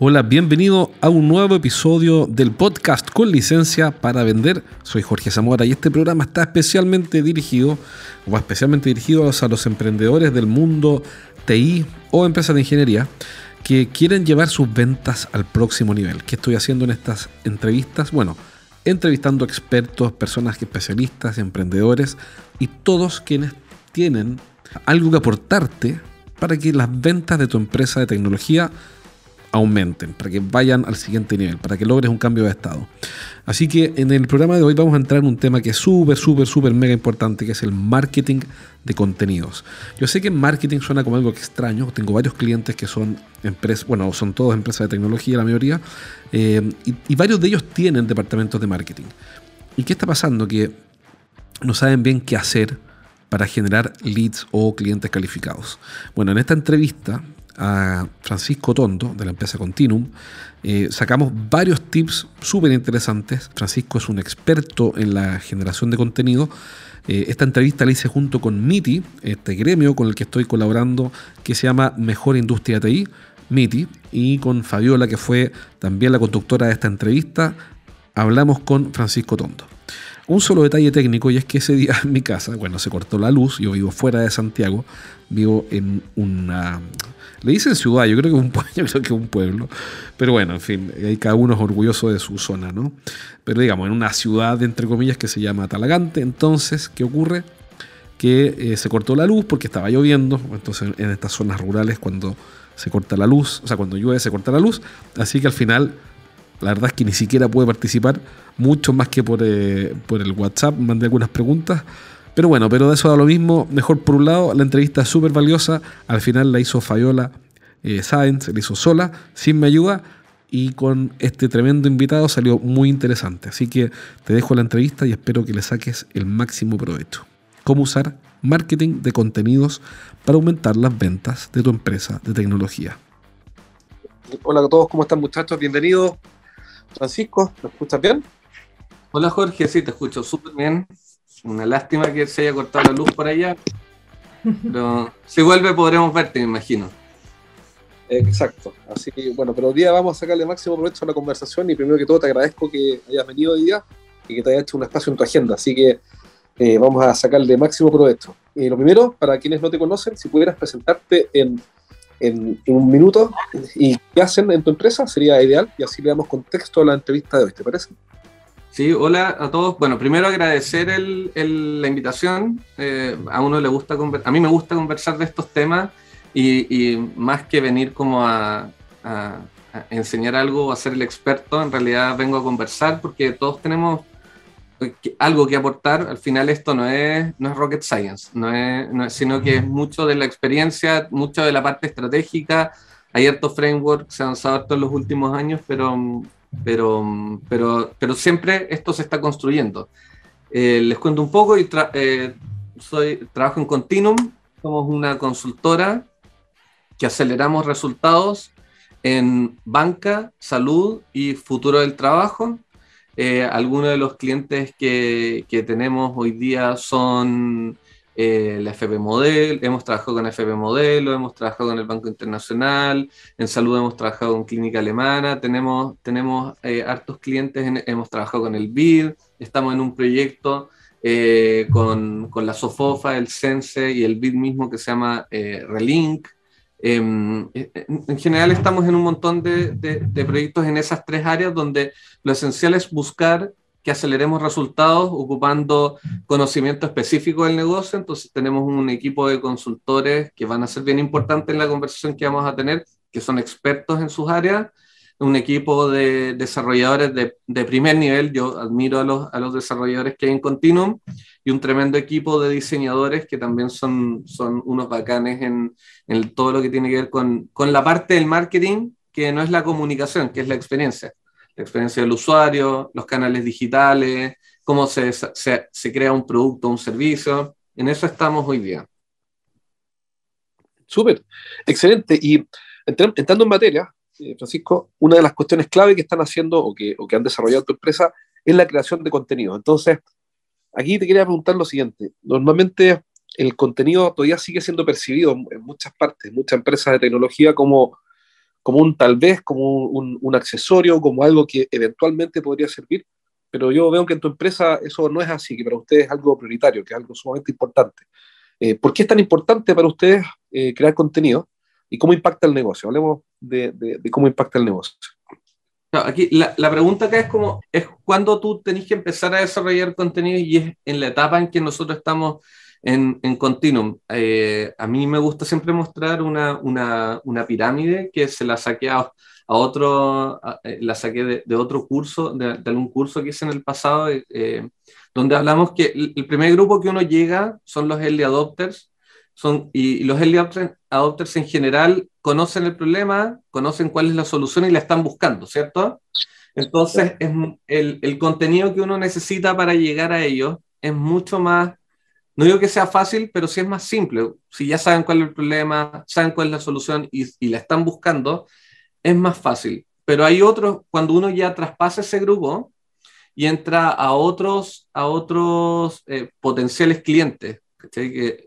Hola, bienvenido a un nuevo episodio del podcast con licencia para vender. Soy Jorge Zamora y este programa está especialmente dirigido o especialmente dirigido a los emprendedores del mundo TI o empresas de ingeniería que quieren llevar sus ventas al próximo nivel. ¿Qué estoy haciendo en estas entrevistas? Bueno, entrevistando expertos, personas especialistas, emprendedores y todos quienes tienen algo que aportarte para que las ventas de tu empresa de tecnología aumenten, para que vayan al siguiente nivel, para que logres un cambio de estado. Así que en el programa de hoy vamos a entrar en un tema que es súper, súper, súper mega importante, que es el marketing de contenidos. Yo sé que marketing suena como algo extraño, tengo varios clientes que son empresas, bueno, son todos empresas de tecnología, la mayoría, eh, y, y varios de ellos tienen departamentos de marketing. ¿Y qué está pasando? Que no saben bien qué hacer para generar leads o clientes calificados. Bueno, en esta entrevista a Francisco Tondo de la empresa Continuum, eh, sacamos varios tips súper interesantes. Francisco es un experto en la generación de contenido. Eh, esta entrevista la hice junto con MITI, este gremio con el que estoy colaborando, que se llama Mejor Industria TI, MITI, y con Fabiola, que fue también la conductora de esta entrevista. Hablamos con Francisco Tondo. Un solo detalle técnico y es que ese día en mi casa, bueno, se cortó la luz, yo vivo fuera de Santiago, vivo en una le dicen ciudad, yo creo que un yo creo que un pueblo. Pero bueno, en fin, ahí cada uno es orgulloso de su zona, ¿no? Pero digamos, en una ciudad, entre comillas, que se llama Talagante, entonces, ¿qué ocurre? Que eh, se cortó la luz porque estaba lloviendo, entonces en estas zonas rurales cuando se corta la luz, o sea, cuando llueve se corta la luz, así que al final la verdad es que ni siquiera pude participar, mucho más que por, eh, por el WhatsApp, mandé algunas preguntas, pero bueno, pero de eso da lo mismo. Mejor por un lado, la entrevista es súper valiosa. Al final la hizo Fayola eh, Sáenz, la hizo sola, sin mi ayuda. Y con este tremendo invitado salió muy interesante. Así que te dejo la entrevista y espero que le saques el máximo provecho. Cómo usar marketing de contenidos para aumentar las ventas de tu empresa de tecnología. Hola a todos, ¿cómo están muchachos? Bienvenidos. Francisco, ¿me escuchas bien? Hola Jorge, sí, te escucho súper bien. Una lástima que se haya cortado la luz por allá. Pero si vuelve podremos verte, me imagino. Exacto. Así que, bueno, pero hoy día vamos a sacarle máximo provecho a la conversación y primero que todo te agradezco que hayas venido hoy día y que te hayas hecho un espacio en tu agenda. Así que eh, vamos a sacarle máximo provecho. Y lo primero, para quienes no te conocen, si pudieras presentarte en, en, un minuto y qué hacen en tu empresa, sería ideal y así le damos contexto a la entrevista de hoy, ¿te parece? Sí, hola a todos. Bueno, primero agradecer el, la invitación. Eh, a uno le gusta, a mí me gusta conversar de estos temas y, y más que venir como a, a, a, enseñar algo o a ser el experto, en realidad vengo a conversar porque todos tenemos algo que aportar. Al final esto no es, no es rocket science, no es, no es, sino que es mucho de la experiencia, mucho de la parte estratégica. Hay hartos frameworks, se han avanzado en los últimos años, pero pero, pero, pero siempre esto se está construyendo. Eh, les cuento un poco, y tra eh, soy, trabajo en Continuum, somos una consultora que aceleramos resultados en banca, salud y futuro del trabajo. Eh, algunos de los clientes que, que tenemos hoy día son eh, la FP Model, hemos trabajado con FP Modelo, hemos trabajado con el Banco Internacional, en salud hemos trabajado con Clínica Alemana, tenemos, tenemos eh, hartos clientes, en, hemos trabajado con el BID, estamos en un proyecto eh, con, con, la SOFOFA, el CENSE y el BID mismo que se llama eh, Relink. Em, en general estamos en un montón de, de, de proyectos en esas tres áreas donde lo esencial es buscar que aceleremos resultados ocupando conocimiento específico del negocio. Entonces tenemos un equipo de consultores que van a ser bien importantes en la conversación que vamos a tener, que son expertos en sus áreas, un equipo de desarrolladores de, de primer nivel, yo admiro a los, a los, desarrolladores que hay en Continuum, y un tremendo equipo de diseñadores que también son, son unos bacanes en, todo lo que tiene que ver con, con la parte del marketing que no es la comunicación, que es la experiencia. La experiencia del usuario, los canales digitales, cómo se, se, se crea un producto un servicio. En eso estamos hoy día. Súper, excelente. Y entrando en materia, eh, Francisco, una de las cuestiones clave que están haciendo o que, o que han desarrollado tu empresa es la creación de contenido. Entonces, aquí te quería preguntar lo siguiente. Normalmente el contenido todavía sigue siendo percibido en muchas partes, muchas empresas de tecnología como, como un tal vez, como un, accesorio, como algo que eventualmente podría servir, pero yo veo que en tu empresa eso no es así, que para ustedes es algo prioritario, que es algo sumamente importante. Eh, ¿Por qué es tan importante para ustedes eh, crear contenido y cómo impacta el negocio? Hablemos de cómo impacta el negocio. Aquí la, la, pregunta acá es como, es cuando tú tenés que empezar a desarrollar contenido y es en la etapa en que nosotros estamos en, en Continuum. Eh, a mí me gusta siempre mostrar una, una, una pirámide que se la saqué a, a otro, a, eh, la saqué de, de otro curso, de, de, algún curso que hice en el pasado, eh, donde hablamos que el, el, primer grupo que uno llega son los early adopters, son, y, y los early adopters en general conocen el problema, conocen cuál es la solución y la están buscando, ¿cierto? Entonces, es, el, el contenido que uno necesita para llegar a ellos es mucho más no digo que sea fácil, pero sí es más simple. Si ya saben cuál es el problema, saben cuál es la solución y, y la están buscando, es más fácil. Pero hay otros, cuando uno ya traspasa ese grupo y entra a otros, a otros eh, potenciales clientes,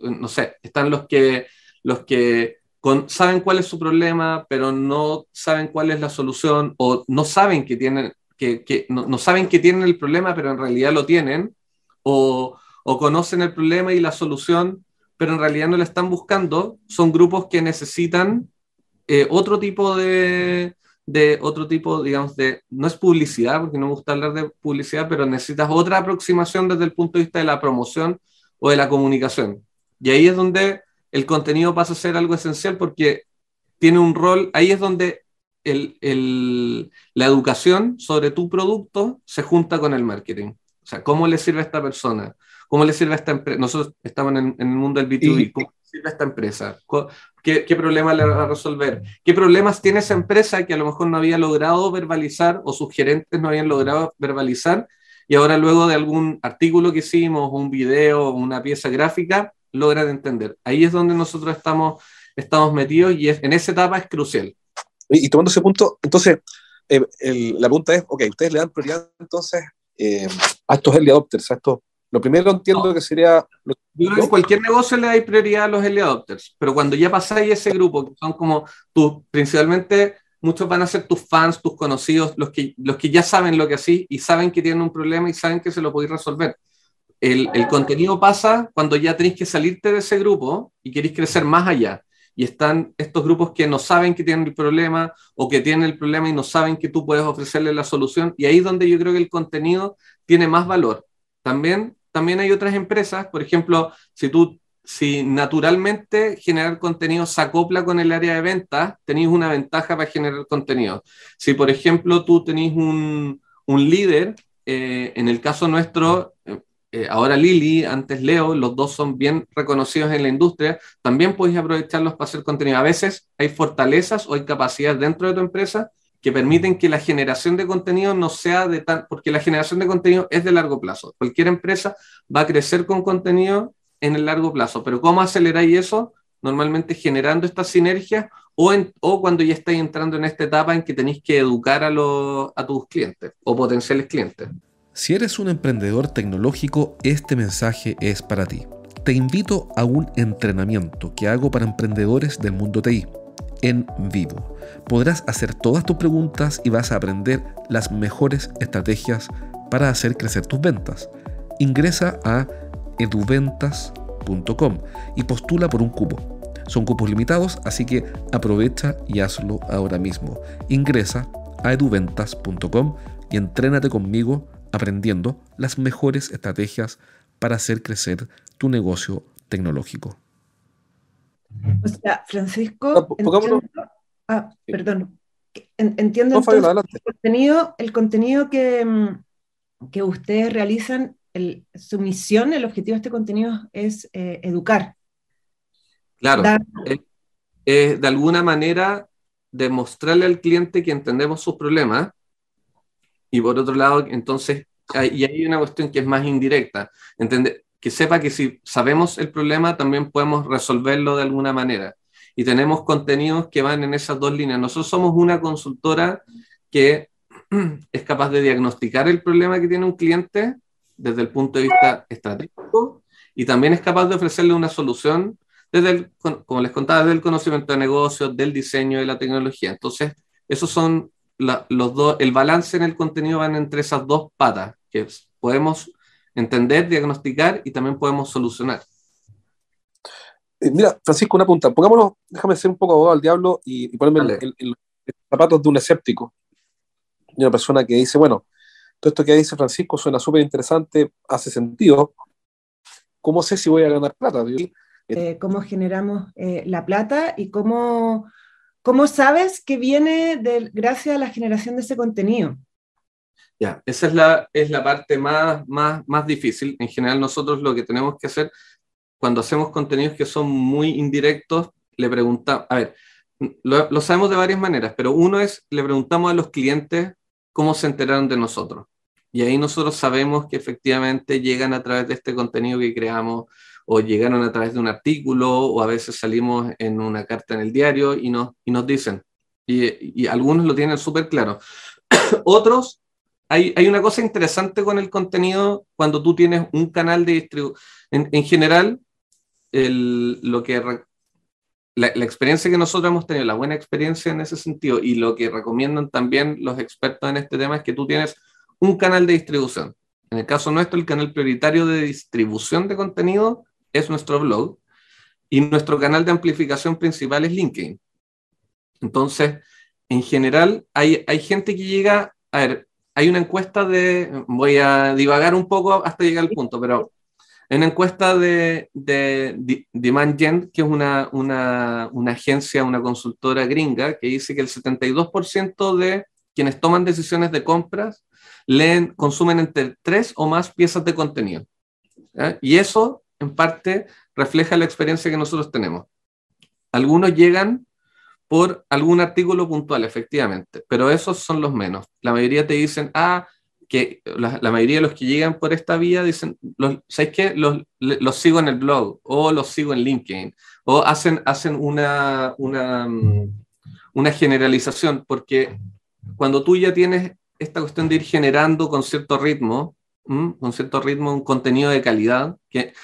no sé, están los que, los que saben cuál es su problema, pero no saben cuál es la solución o no saben que tienen, que, que no, no saben que tienen el problema, pero en realidad lo tienen, o o conocen el problema y la solución, pero en realidad no la están buscando, son grupos que necesitan eh, otro tipo de, de, otro tipo, digamos, de, no es publicidad, porque no me gusta hablar de publicidad, pero necesitas otra aproximación desde el punto de vista de la promoción o de la comunicación. Y ahí es donde el contenido pasa a ser algo esencial porque tiene un rol, ahí es donde el, el, la educación sobre tu producto se junta con el marketing. O sea, ¿cómo le sirve a esta persona? ¿Cómo le sirve a esta empresa? Nosotros estamos en, en, el mundo del B2B. ¿Cómo le sirve a esta empresa? ¿Qué, ¿Qué problema le va a resolver? ¿Qué problemas tiene esa empresa que a lo mejor no había logrado verbalizar o sus gerentes no habían logrado verbalizar? Y ahora luego de algún artículo que hicimos, un video, una pieza gráfica, logran entender. Ahí es donde nosotros estamos, estamos metidos y es, en esa etapa es crucial. Y, y tomando ese punto, entonces, eh, el, la pregunta es, ok, ustedes le dan prioridad entonces eh, a estos early adopters, a estos lo primero entiendo no. que sería... Yo creo que en cualquier negocio le da prioridad a los early adopters, pero cuando ya pasáis ese grupo, que son como tus, principalmente, muchos van a ser tus fans, tus conocidos, los que, los que ya saben lo que así y saben que tienen un problema y saben que se lo podéis resolver. El, contenido pasa cuando ya tenéis que salirte de ese grupo y queréis crecer más allá. Y están estos grupos que no saben que tienen el problema o que tienen el problema y no saben que tú puedes ofrecerle la solución. Y ahí es donde yo creo que el contenido tiene más valor. También también hay otras empresas, por ejemplo, si tú, si naturalmente generar contenido se acopla con el área de ventas, tenéis una ventaja para generar contenido. Si, por ejemplo, tú tenéis un, un líder, eh, en el caso nuestro, eh, ahora Lili, antes Leo, los dos son bien reconocidos en la industria, también podéis aprovecharlos para hacer contenido. A veces hay fortalezas o hay capacidades dentro de tu empresa que permiten que la generación de contenido no sea de tan, porque la generación de contenido es de largo plazo. Cualquier empresa va a crecer con contenido en el largo plazo, pero ¿cómo aceleráis eso? Normalmente generando estas sinergias o, o cuando ya estáis entrando en esta etapa en que tenéis que educar a, lo, a tus clientes o potenciales clientes. Si eres un emprendedor tecnológico, este mensaje es para ti. Te invito a un entrenamiento que hago para emprendedores del mundo TI en vivo. Podrás hacer todas tus preguntas y vas a aprender las mejores estrategias para hacer crecer tus ventas. Ingresa a eduventas.com y postula por un cupo. Son cupos limitados, así que aprovecha y hazlo ahora mismo. Ingresa a eduventas.com y entrénate conmigo aprendiendo las mejores estrategias para hacer crecer tu negocio tecnológico. O sea, Francisco, no, entiendo, ah, perdón, entiendo no, el contenido, el contenido que, mm, que ustedes realizan, el, su misión, el objetivo de este contenido es eh, educar. Claro, Dar... eh, de alguna manera demostrarle al cliente que entendemos sus problemas y por otro lado, entonces, y hay una cuestión que es más indirecta, entender, que sepa que si sabemos el problema, también podemos resolverlo de alguna manera. Y tenemos contenidos que van en esas dos líneas. Nosotros somos una consultora que es capaz de diagnosticar el problema que tiene un cliente desde el punto de vista estratégico y también es capaz de ofrecerle una solución desde el, como les contaba, desde el conocimiento de negocios, del diseño y la tecnología. Entonces, esos son los dos, el balance en el contenido van entre esas dos patas, que podemos entender, diagnosticar y también podemos solucionar. Eh, mira, Francisco, una punta. Pongámonos, déjame ser un poco abogado al diablo y, ponerme en los zapatos de un escéptico. Una persona que dice, bueno, todo esto que dice Francisco suena súper interesante, hace sentido. ¿Cómo sé si voy a ganar plata? Eh, ¿Cómo generamos eh, la plata y cómo ¿Cómo sabes que viene de, gracias a la generación de ese contenido? Ya, esa es la, es la parte más, más, más difícil. En general, nosotros lo que tenemos que hacer cuando hacemos contenidos que son muy indirectos, le preguntamos, a ver, lo, lo, sabemos de varias maneras, pero uno es, le preguntamos a los clientes cómo se enteraron de nosotros. Y ahí nosotros sabemos que efectivamente llegan a través de este contenido que creamos o llegaron a través de un artículo o a veces salimos en una carta en el diario y nos, y nos dicen. Y, algunos lo tienen súper claro. Otros, hay, hay, una cosa interesante con el contenido cuando tú tienes un canal de distribución. En, en, general, el, lo que la, la, experiencia que nosotros hemos tenido, la buena experiencia en ese sentido y lo que recomiendan también los expertos en este tema es que tú tienes un canal de distribución. En el caso nuestro, el canal prioritario de distribución de contenido es nuestro blog y nuestro canal de amplificación principal es LinkedIn. Entonces, en general, hay, hay gente que llega, a ver, hay una encuesta de, voy a divagar un poco hasta llegar al punto, pero hay una encuesta de, de, Demand Gen, que es una, una, una, agencia, una consultora gringa, que dice que el 72% de quienes toman decisiones de compras leen, consumen entre tres o más piezas de contenido. Y eso en parte refleja la experiencia que nosotros tenemos. Algunos llegan por algún artículo puntual, efectivamente, pero esos son los menos. La mayoría te dicen, ah, que la, mayoría de los que llegan por esta vía dicen, ¿sabes qué? Los, los, sigo en el blog o los sigo en LinkedIn o hacen, hacen una, una, mm, una generalización, porque cuando tú ya tienes esta cuestión de ir generando con cierto ritmo, con cierto ritmo un contenido de calidad, que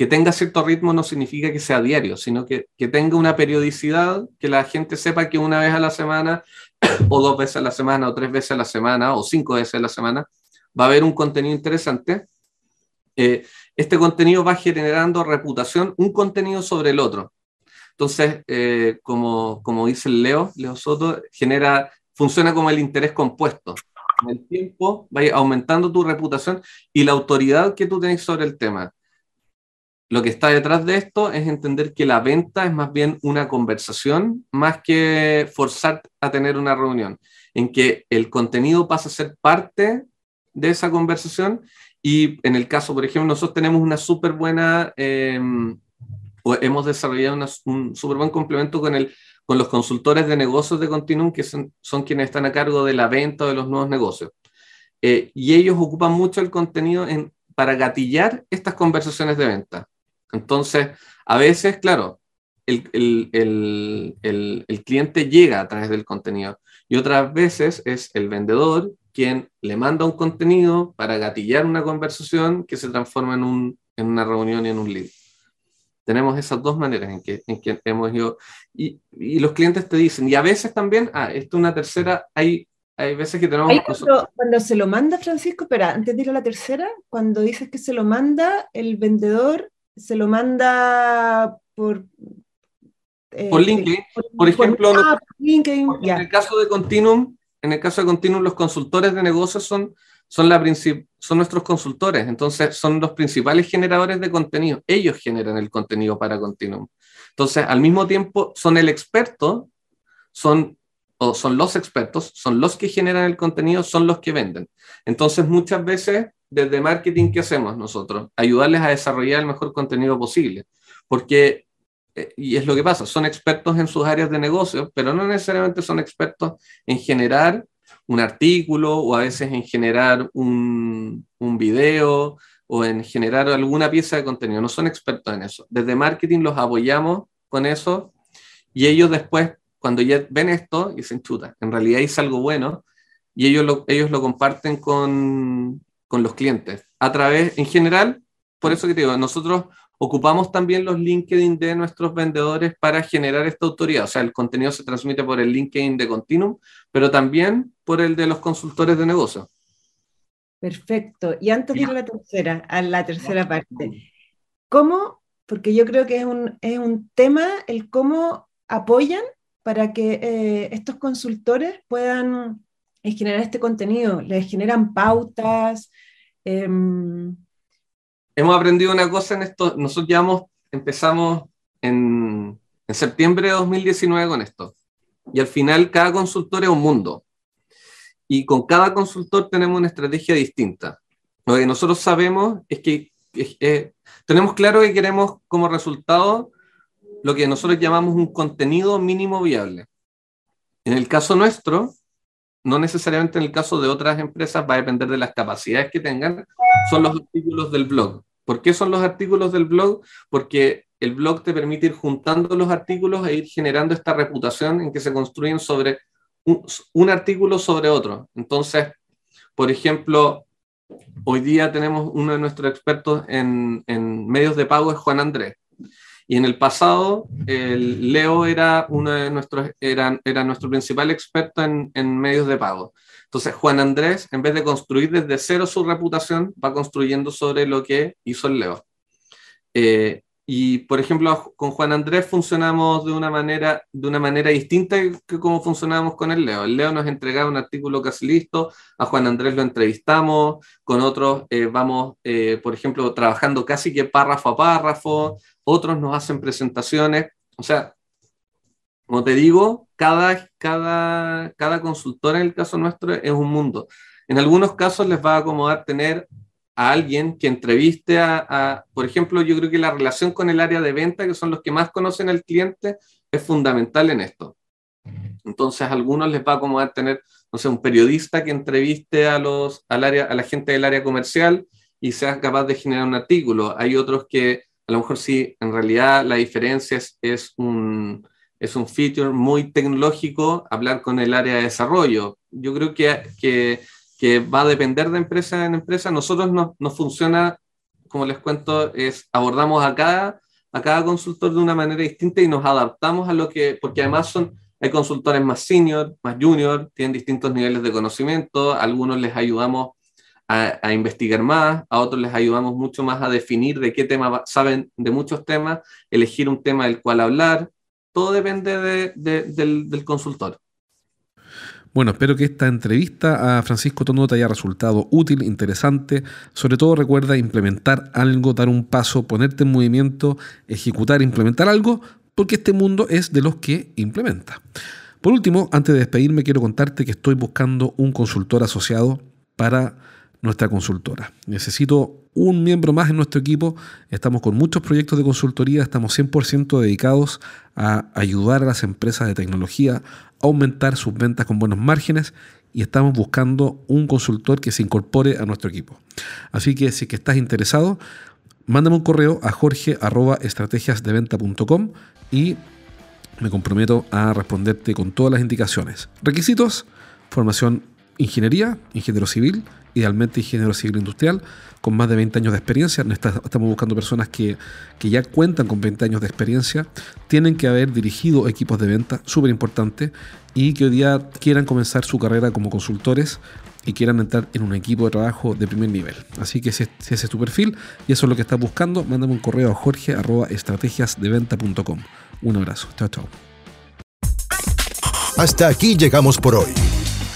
que tenga cierto ritmo no significa que sea diario, sino que, que, tenga una periodicidad, que la gente sepa que una vez a la semana, o dos veces a la semana, o tres veces a la semana, o cinco veces a la semana, va a haber un contenido interesante. Eh, este contenido va generando reputación, un contenido sobre el otro. Entonces, eh, como, como dice Leo, Leo Soto, genera, funciona como el interés compuesto. En el tiempo va aumentando tu reputación y la autoridad que tú tenés sobre el tema. Lo que está detrás de esto es entender que la venta es más bien una conversación, más que forzar a tener una reunión, en que el contenido pasa a ser parte de esa conversación y en el caso, por ejemplo, nosotros tenemos una súper buena, em, hemos desarrollado un súper buen complemento con, el, con los consultores de negocios de Continuum, que son, son quienes están a cargo de la venta de los nuevos negocios. Eh, y ellos ocupan mucho el contenido en, para gatillar estas conversaciones de venta. Entonces, a veces, claro, el, cliente llega a través del contenido y otras veces es el vendedor quien le manda un contenido para gatillar una conversación que se transforma en, una reunión y en un lead. Tenemos esas dos maneras en que, en que hemos ido. Y, los clientes te dicen, y a veces también, ah, esto es una tercera, hay, hay veces que tenemos... Cuando, cuando, se lo manda Francisco, espera, antes de ir a la tercera, cuando dices que se lo manda, el vendedor se lo manda por... Eh, por LinkedIn. Por, ejemplo, en, el caso de Continuum, en el caso de Continuum, los consultores de negocios son, son, la son nuestros consultores, entonces son los principales generadores de contenido. Ellos generan el contenido para Continuum. Entonces, al mismo tiempo, son el experto, son o son los expertos, son los que generan el contenido, son los que venden. Entonces, muchas veces desde marketing, ¿qué hacemos nosotros? Ayudarles a desarrollar el mejor contenido posible. Porque eh, y es lo que pasa, son expertos en sus áreas de negocio, pero no necesariamente son expertos en generar un artículo o a veces en generar un, un video o en generar alguna pieza de contenido. No son expertos en eso. Desde marketing los apoyamos con eso y ellos después, cuando ya ven esto, dicen, chuta, en realidad hice algo bueno y ellos lo, ellos lo comparten con, con los clientes. A través, en general, por eso que te digo, nosotros ocupamos también los LinkedIn de nuestros vendedores para generar esta autoridad. O sea, el contenido se transmite por el LinkedIn de Continuum, pero también por el de los consultores de negocio. Perfecto. Y antes de ir a la tercera, a la tercera parte, ¿cómo? Porque yo creo que es un, es un tema el cómo apoyan para que eh, estos consultores puedan eh, generar este contenido. ¿Les generan pautas? Em, Hemos aprendido una cosa en esto. Nosotros ya empezamos en, en septiembre de 2019 con esto. Y al final cada consultor es un mundo. Y con cada consultor tenemos una estrategia distinta. Lo que nosotros sabemos es que tenemos claro que queremos como resultado lo que nosotros llamamos un contenido mínimo viable. En el caso nuestro, no necesariamente en el caso de otras empresas, va a depender de las capacidades que tengan, son los artículos del blog. ¿Por qué son los artículos del blog? Porque el blog te permite ir juntando los artículos e ir generando esta reputación en que se construyen sobre un, artículo sobre otro. Entonces, por ejemplo, hoy día tenemos uno de nuestros expertos en, medios de pago, es Juan Andrés. Y en el pasado, el Leo era, uno de nuestros, era, era nuestro principal experto en, en, medios de pago. Entonces, Juan Andrés, en vez de construir desde cero su reputación, va construyendo sobre lo que hizo el Leo. Eh, y, por ejemplo, con Juan Andrés funcionamos de una manera, de una manera distinta que como funcionábamos con el Leo. El Leo nos entregaba un artículo casi listo, a Juan Andrés lo entrevistamos, con otros eh, vamos, eh, por ejemplo, trabajando casi que párrafo a párrafo, otros nos hacen presentaciones, o sea, como te digo, cada, cada, cada consultor en el caso nuestro es un mundo. En algunos casos les va a acomodar tener a alguien que entreviste a, por ejemplo, yo creo que la relación con el área de venta, que son los que más conocen al cliente, es fundamental en esto. Entonces, algunos les va a acomodar tener, no sé, un periodista que entreviste a, los, al área, a la gente del área comercial y sea capaz de generar un artículo. Hay otros que a lo mejor sí, en realidad la diferencia es, es, un, es un feature muy tecnológico hablar con el área de desarrollo. Yo creo que, que, que va a depender de empresa en empresa. Nosotros nos no funciona, como les cuento, es abordamos a cada, a cada consultor de una manera distinta y nos adaptamos a lo que, porque además son, hay consultores más senior, más junior, tienen distintos niveles de conocimiento, algunos les ayudamos a, investigar más, a otros les ayudamos mucho más a definir de qué tema saben de muchos temas, elegir un tema del cual hablar, todo depende del, consultor. Bueno, espero que esta entrevista a Francisco Tono te haya resultado útil, interesante. Sobre todo recuerda implementar algo, dar un paso, ponerte en movimiento, ejecutar, implementar algo, porque este mundo es de los que implementa. Por último, antes de despedirme, quiero contarte que estoy buscando un consultor asociado para nuestra consultora. Necesito un miembro más en nuestro equipo. Estamos con muchos proyectos de consultoría, estamos 100% dedicados a ayudar a las empresas de tecnología aumentar sus ventas con buenos márgenes y estamos buscando un consultor que se incorpore a nuestro equipo. Así que si que estás interesado, mándame un correo a jorge.estrategiasdeventa.com y me comprometo a responderte con todas las indicaciones. Requisitos, formación ingeniería, ingeniero civil, idealmente ingeniero civil industrial, con más de 20 años de experiencia. Estamos buscando personas que, ya cuentan con 20 años de experiencia, tienen que haber dirigido equipos de venta, súper importante, y que hoy día quieran comenzar su carrera como consultores y quieran entrar en un equipo de trabajo de primer nivel. Así que si, ese es tu perfil y eso es lo que estás buscando, mándame un correo a jorge.estrategiasdeventa.com. Un abrazo. Chao, chao. Hasta aquí llegamos por hoy.